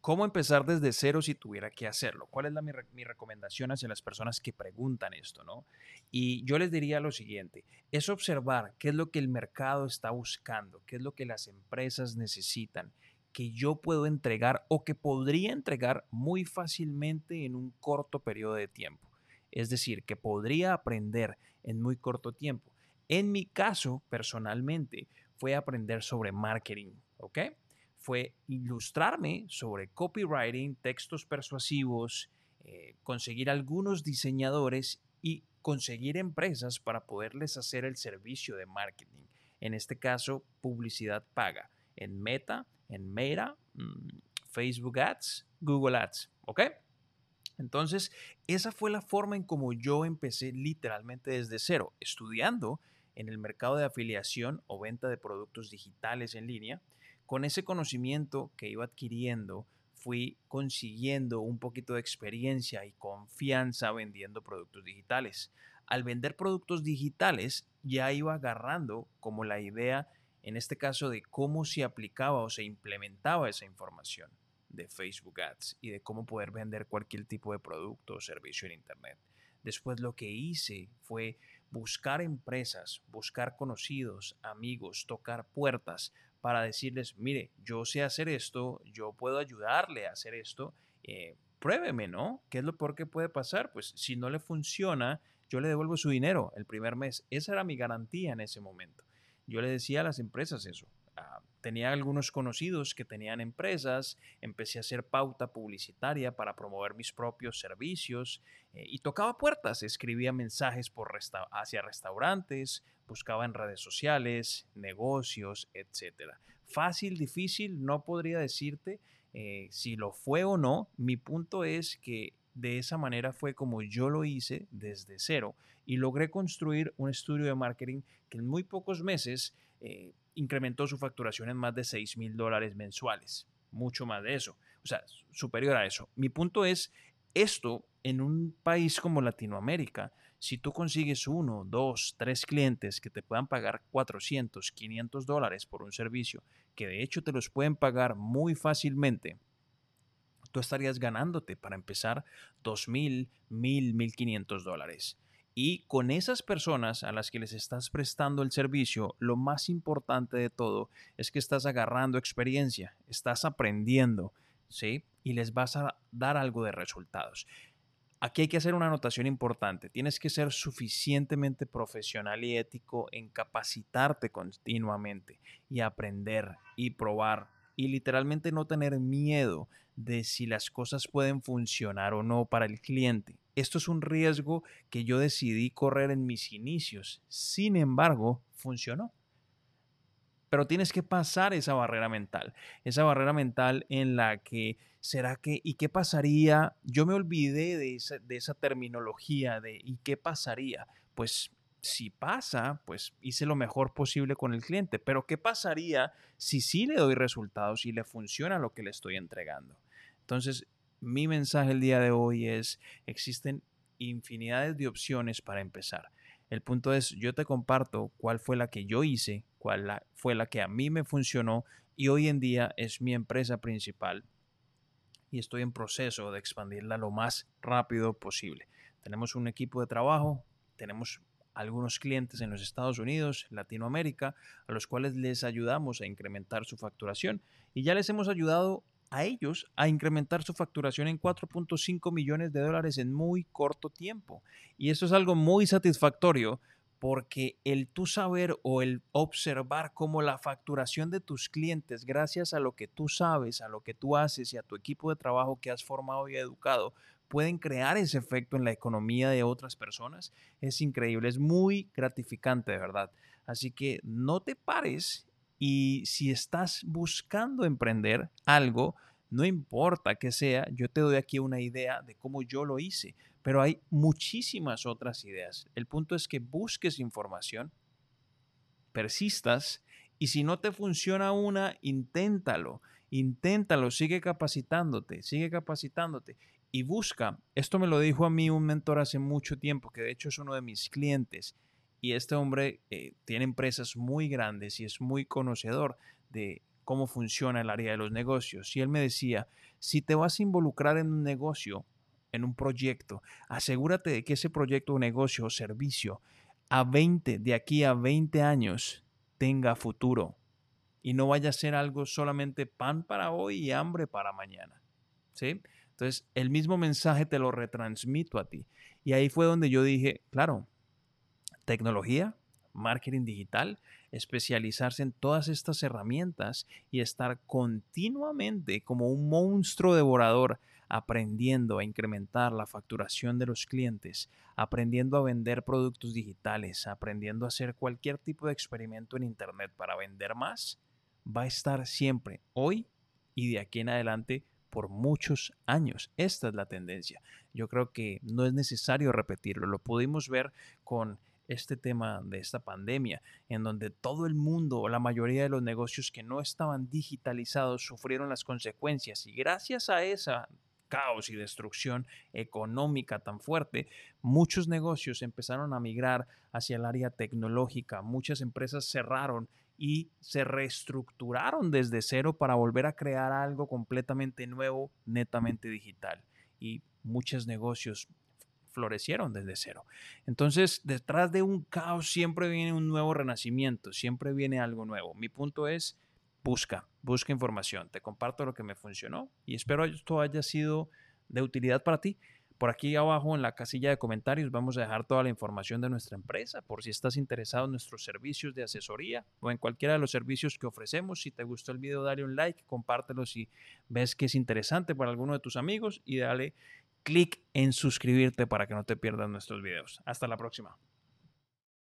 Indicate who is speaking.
Speaker 1: ¿Cómo empezar desde cero si tuviera que hacerlo? ¿Cuál es la, mi, recomendación hacia las personas que preguntan esto? ¿no? Y yo les diría lo siguiente, es observar qué es lo que el mercado está buscando, qué es lo que las empresas necesitan, que yo puedo entregar o que podría entregar muy fácilmente en un corto periodo de tiempo. Es decir, que podría aprender en muy corto tiempo. En mi caso, personalmente, fue aprender sobre marketing, ¿ok? Fue ilustrarme sobre copywriting, textos persuasivos, eh, conseguir algunos diseñadores y conseguir empresas para poderles hacer el servicio de marketing. En este caso, publicidad paga en Meta, en Meta, mm, Facebook Ads, Google Ads, ¿ok? Entonces, esa fue la forma en como yo empecé literalmente desde cero, estudiando en el mercado de afiliación o venta de productos digitales en línea. Con ese conocimiento que iba adquiriendo, fui consiguiendo un poquito de experiencia y confianza vendiendo productos digitales. Al vender productos digitales, ya iba agarrando como la idea, en este caso, de cómo se aplicaba o se implementaba esa información de Facebook Ads y de cómo poder vender cualquier tipo de producto o servicio en Internet. Después lo que hice fue buscar empresas, buscar conocidos, amigos, tocar puertas para decirles, mire, yo sé hacer esto, yo puedo ayudarle a hacer esto, eh, pruébeme, ¿no? ¿Qué es lo peor que puede pasar? Pues si no le funciona, yo le devuelvo su dinero el primer mes. Esa era mi garantía en ese momento. Yo le decía a las empresas eso. Ah, tenía algunos conocidos que tenían empresas, empecé a hacer pauta publicitaria para promover mis propios servicios eh, y tocaba puertas, escribía mensajes por hacia restaurantes, buscaba en redes sociales, negocios, etc. Fácil, difícil, no podría decirte eh, si lo fue o no. Mi punto es que de esa manera fue como yo lo hice desde cero y logré construir un estudio de marketing que en muy pocos meses eh, incrementó su facturación en más de 6 mil dólares mensuales, mucho más de eso, o sea, superior a eso. Mi punto es, esto en un país como Latinoamérica, si tú consigues uno, dos, tres clientes que te puedan pagar 400, 500 dólares por un servicio, que de hecho te los pueden pagar muy fácilmente, tú estarías ganándote para empezar 2.000, 1.000, 1.500 dólares. Y con esas personas a las que les estás prestando el servicio, lo más importante de todo es que estás agarrando experiencia, estás aprendiendo, ¿sí? Y les vas a dar algo de resultados. Aquí hay que hacer una anotación importante. Tienes que ser suficientemente profesional y ético en capacitarte continuamente y aprender y probar y literalmente no tener miedo de si las cosas pueden funcionar o no para el cliente. Esto es un riesgo que yo decidí correr en mis inicios. Sin embargo, funcionó. Pero tienes que pasar esa barrera mental, esa barrera mental en la que, ¿será que, y qué pasaría? Yo me olvidé de esa, terminología de, ¿y qué pasaría? Pues si pasa, pues hice lo mejor posible con el cliente, pero ¿qué pasaría si sí le doy resultados y le funciona lo que le estoy entregando? Entonces, mi mensaje el día de hoy es, existen infinidades de opciones para empezar. El punto es, yo te comparto cuál fue la que yo hice, fue la que a mí me funcionó y hoy en día es mi empresa principal y estoy en proceso de expandirla lo más rápido posible. Tenemos un equipo de trabajo, tenemos algunos clientes en los Estados Unidos, Latinoamérica, a los cuales les ayudamos a incrementar su facturación y ya les hemos ayudado a ellos a incrementar su facturación en 4.5 millones de dólares en muy corto tiempo. Y eso es algo muy satisfactorio porque el tú saber o el observar cómo la facturación de tus clientes, gracias a lo que tú sabes, a lo que tú haces y a tu equipo de trabajo que has formado y educado, pueden crear ese efecto en la economía de otras personas, es increíble, es muy gratificante de verdad. Así que no te pares y si estás buscando emprender algo, no importa que sea, yo te doy aquí una idea de cómo yo lo hice, pero hay muchísimas otras ideas. El punto es que busques información, persistas y si no te funciona una, inténtalo, inténtalo, sigue capacitándote, sigue capacitándote y busca. Esto me lo dijo a mí un mentor hace mucho tiempo, que de hecho es uno de mis clientes y este hombre eh, tiene empresas muy grandes y es muy conocedor de cómo funciona el área de los negocios. Y él me decía, si te vas a involucrar en un negocio, en un proyecto, asegúrate de que ese proyecto o negocio o servicio a 20, de aquí a 20 años, tenga futuro y no vaya a ser algo solamente pan para hoy y hambre para mañana. ¿Sí? Entonces, el mismo mensaje te lo retransmito a ti. Y ahí fue donde yo dije, claro, tecnología, marketing digital, especializarse en todas estas herramientas y estar continuamente como un monstruo devorador aprendiendo a incrementar la facturación de los clientes, aprendiendo a vender productos digitales, aprendiendo a hacer cualquier tipo de experimento en Internet para vender más, va a estar siempre, hoy y de aquí en adelante, por muchos años. Esta es la tendencia. Yo creo que no es necesario repetirlo. Lo pudimos ver con este tema de esta pandemia, en donde todo el mundo, o la mayoría de los negocios que no estaban digitalizados, sufrieron las consecuencias. Y gracias a esa caos y destrucción económica tan fuerte, muchos negocios empezaron a migrar hacia el área tecnológica, muchas empresas cerraron y se reestructuraron desde cero para volver a crear algo completamente nuevo, netamente digital. Y muchos negocios florecieron desde cero. Entonces, detrás de un caos siempre viene un nuevo renacimiento, siempre viene algo nuevo. Mi punto es, busca, busca información. Te comparto lo que me funcionó y espero esto haya sido de utilidad para ti. Por aquí abajo en la casilla de comentarios vamos a dejar toda la información de nuestra empresa por si estás interesado en nuestros servicios de asesoría o en cualquiera de los servicios que ofrecemos. Si te gustó el video, dale un like, compártelo si ves que es interesante para alguno de tus amigos y dale clic en suscribirte para que no te pierdas nuestros videos. Hasta la próxima.